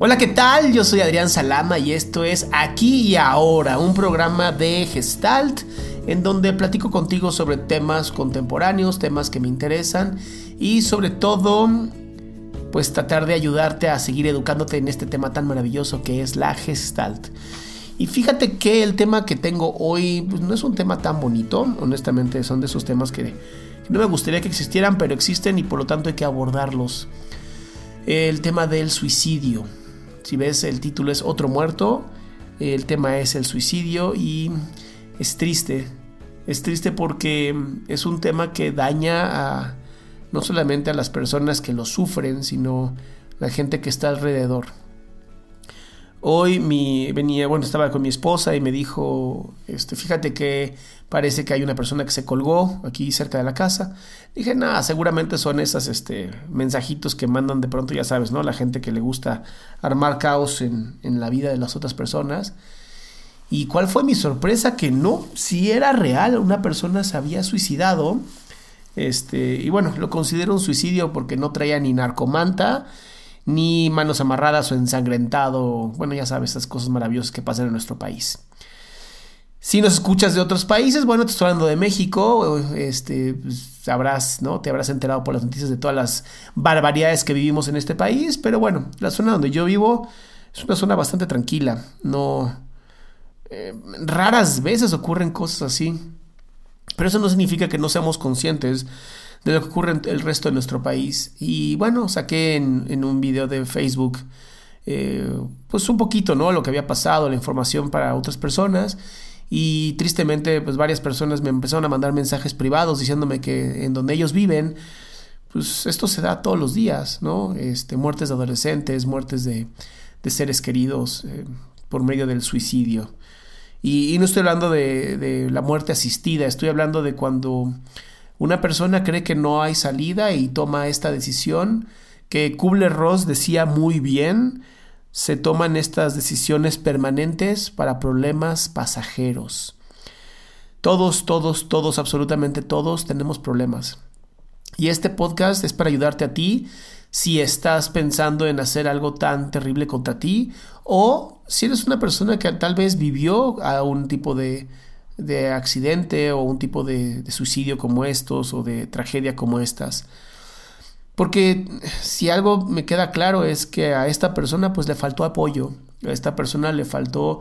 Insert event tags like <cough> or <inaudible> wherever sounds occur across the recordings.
Hola, ¿qué tal? Yo soy Adrián Salama y esto es Aquí y Ahora, un programa de Gestalt en donde platico contigo sobre temas contemporáneos, temas que me interesan y sobre todo pues tratar de ayudarte a seguir educándote en este tema tan maravilloso que es la Gestalt. Y fíjate que el tema que tengo hoy pues, no es un tema tan bonito, honestamente son de esos temas que, que no me gustaría que existieran, pero existen y por lo tanto hay que abordarlos. El tema del suicidio. Si ves, el título es Otro muerto. El tema es el suicidio y es triste. Es triste porque es un tema que daña a no solamente a las personas que lo sufren, sino la gente que está alrededor. Hoy mi, venía, bueno, estaba con mi esposa y me dijo, este, fíjate que parece que hay una persona que se colgó aquí cerca de la casa. Dije, nada, seguramente son esas, este, mensajitos que mandan de pronto, ya sabes, ¿no? La gente que le gusta armar caos en, en la vida de las otras personas. ¿Y cuál fue mi sorpresa? Que no, si era real, una persona se había suicidado. Este, y bueno, lo considero un suicidio porque no traía ni narcomanta, ni manos amarradas o ensangrentado. Bueno, ya sabes, estas cosas maravillosas que pasan en nuestro país. Si nos escuchas de otros países, bueno, te estoy hablando de México, este, pues, sabrás, ¿no? Te habrás enterado por las noticias de todas las barbaridades que vivimos en este país, pero bueno, la zona donde yo vivo es una zona bastante tranquila, no... Eh, raras veces ocurren cosas así, pero eso no significa que no seamos conscientes de lo que ocurre en el resto de nuestro país. Y bueno, saqué en, un video de Facebook eh, pues un poquito, ¿no? Lo que había pasado, la información para otras personas. Y tristemente, pues varias personas me empezaron a mandar mensajes privados diciéndome que en donde ellos viven, pues esto se da todos los días, ¿no? Este, muertes de adolescentes, muertes de, de seres queridos eh, por medio del suicidio. Y, y no estoy hablando de, de, la muerte asistida, estoy hablando de cuando una persona cree que no hay salida y toma esta decisión, que Kubler-Ross decía muy bien, se toman estas decisiones permanentes para problemas pasajeros. Todos, todos, todos, absolutamente todos tenemos problemas. Y este podcast es para ayudarte a ti si estás pensando en hacer algo tan terrible contra ti o si eres una persona que tal vez vivió a un tipo de, de accidente o un tipo de, suicidio como estos o de tragedia como estas. Porque si algo me queda claro es que a esta persona pues le faltó apoyo, a esta persona le faltó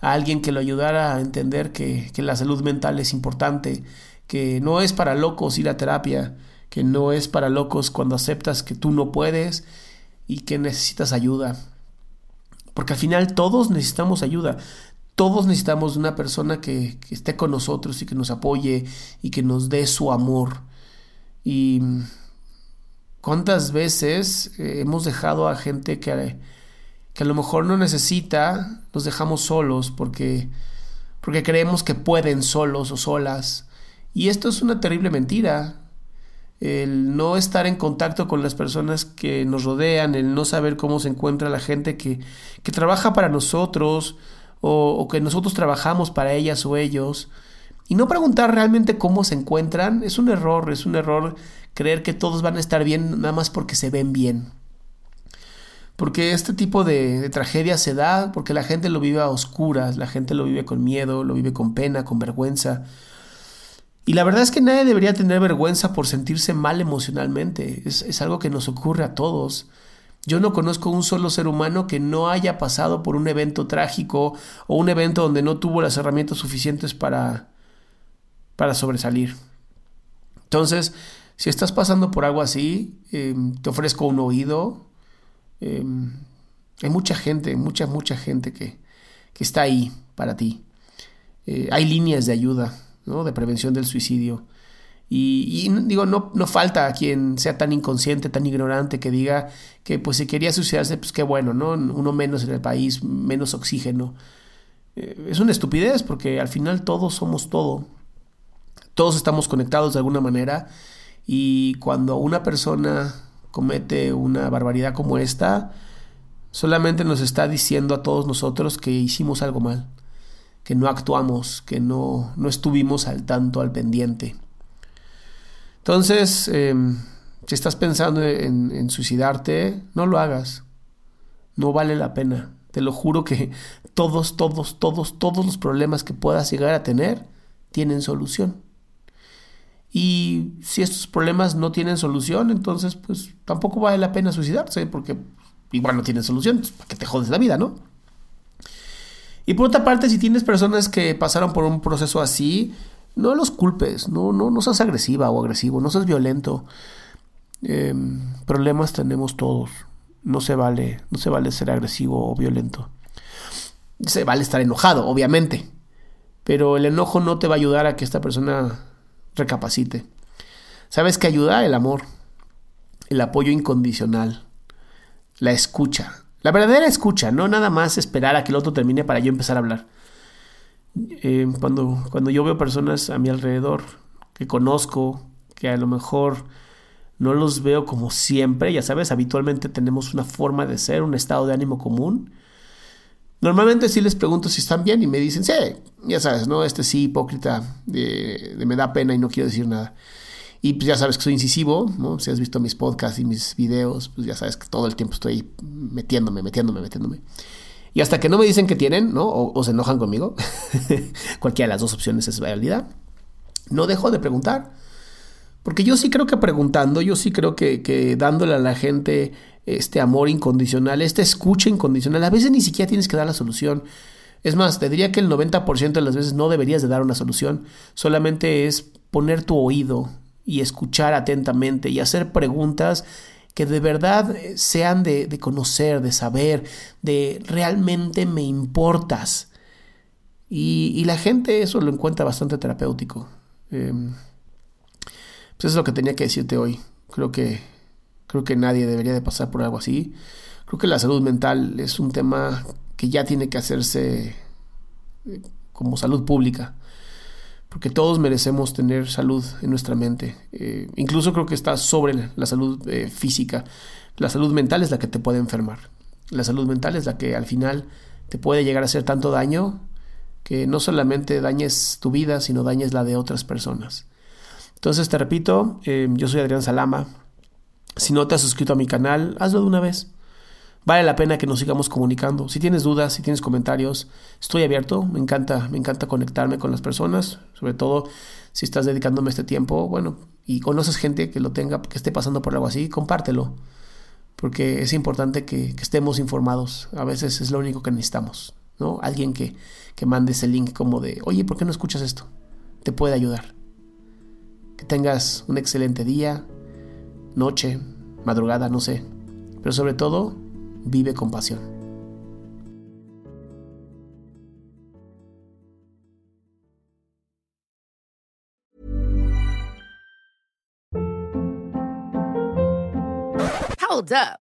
a alguien que lo ayudara a entender que, que la salud mental es importante, que no es para locos ir a terapia, que no es para locos cuando aceptas que tú no puedes y que necesitas ayuda. Porque al final todos necesitamos ayuda. Todos necesitamos una persona que, que, esté con nosotros y que nos apoye y que nos dé su amor. Y cuántas veces eh, hemos dejado a gente que, que, a lo mejor no necesita, los dejamos solos porque, porque creemos que pueden solos o solas. Y esto es una terrible mentira el no estar en contacto con las personas que nos rodean, el no saber cómo se encuentra la gente que, que trabaja para nosotros o, que nosotros trabajamos para ellas o ellos. Y no preguntar realmente cómo se encuentran es un error, es un error creer que todos van a estar bien nada más porque se ven bien. Porque este tipo de, de tragedia se da porque la gente lo vive a oscuras, la gente lo vive con miedo, lo vive con pena, con vergüenza. Y la verdad es que nadie debería tener vergüenza por sentirse mal emocionalmente. Es, es, algo que nos ocurre a todos. Yo no conozco un solo ser humano que no haya pasado por un evento trágico o un evento donde no tuvo las herramientas suficientes para, para sobresalir. Entonces, si estás pasando por algo así, em, te ofrezco un oído. Em, hay mucha gente, mucha, mucha gente que, que está ahí para ti. Eh, hay líneas de ayuda de prevención del suicidio. Y, digo, no, no falta quien sea tan inconsciente, tan ignorante, que diga que pues si quería suicidarse, pues qué bueno, ¿no? Uno menos en el país, menos oxígeno. Eh, es una estupidez porque al final todos somos todo. Todos estamos conectados de alguna manera y cuando una persona comete una barbaridad como esta, solamente nos está diciendo a todos nosotros que hicimos algo mal que no actuamos, que no, no estuvimos al tanto, al pendiente. Entonces, em, si estás pensando en, suicidarte, no lo hagas. No vale la pena. Te lo juro que <laughs> todos, todos, todos, todos los problemas que puedas llegar a tener tienen solución. Y si estos problemas no tienen solución, entonces pues tampoco vale la pena suicidarse, porque igual no tienen solución, pues, para que te jodes la vida, ¿no? Y por otra parte, si tienes personas que pasaron por un proceso así, no los culpes, no, no, no seas agresiva o agresivo, no seas violento. Em, problemas tenemos todos. No se vale, no se vale ser agresivo o violento. Se vale estar enojado, obviamente. Pero el enojo no te va a ayudar a que esta persona recapacite. ¿Sabes qué ayuda? El amor, el apoyo incondicional, la escucha. La verdadera escucha, no nada más esperar a que el otro termine para yo empezar a hablar. Eh, cuando, cuando yo veo personas a mi alrededor que conozco, que a lo mejor no los veo como siempre, ya sabes, habitualmente tenemos una forma de ser, un estado de ánimo común. Normalmente sí les pregunto si están bien y me dicen, sí, ya sabes, ¿no? Este sí, hipócrita, de me da pena y no quiero decir nada. Y pues ya sabes que soy incisivo, ¿no? Si has visto mis podcasts y mis videos, pues ya sabes que todo el tiempo estoy metiéndome, metiéndome, metiéndome. Y hasta que no me dicen que tienen, ¿no? O, se enojan conmigo, <laughs> cualquiera de las dos opciones es válida, no dejo de preguntar. Porque yo sí creo que preguntando, yo sí creo que, que dándole a la gente este amor incondicional, esta escucha incondicional, a veces ni siquiera tienes que dar la solución. Es más, te diría que el 90% de las veces no deberías de dar una solución, solamente es poner tu oído y escuchar atentamente y hacer preguntas que de verdad eh, sean de, conocer, de saber, de realmente me importas. Y, la gente eso lo encuentra bastante terapéutico. Em, pues eso es lo que tenía que decirte hoy. Creo que, creo que nadie debería de pasar por algo así. Creo que la salud mental es un tema que ya tiene que hacerse eh, como salud pública porque todos merecemos tener salud en nuestra mente. Eh, incluso creo que está sobre la salud eh, física. La salud mental es la que te puede enfermar. La salud mental es la que al final te puede llegar a hacer tanto daño que no solamente dañes tu vida, sino dañes la de otras personas. Entonces te repito, eh, yo soy Adrián Salama. Si no te has suscrito a mi canal, hazlo de una vez vale la pena que nos sigamos comunicando. Si tienes dudas, si tienes comentarios, estoy abierto. Me encanta, me encanta conectarme con las personas, sobre todo si estás dedicándome este tiempo, bueno, y conoces gente que lo tenga, que esté pasando por algo así, compártelo. Porque es importante que, estemos informados. A veces es lo único que necesitamos, ¿no? Alguien que, que mande ese link como de, oye, ¿por qué no escuchas esto? Te puede ayudar. Que tengas un excelente día, noche, madrugada, no sé. Pero sobre todo, vive con pasión. Hold up.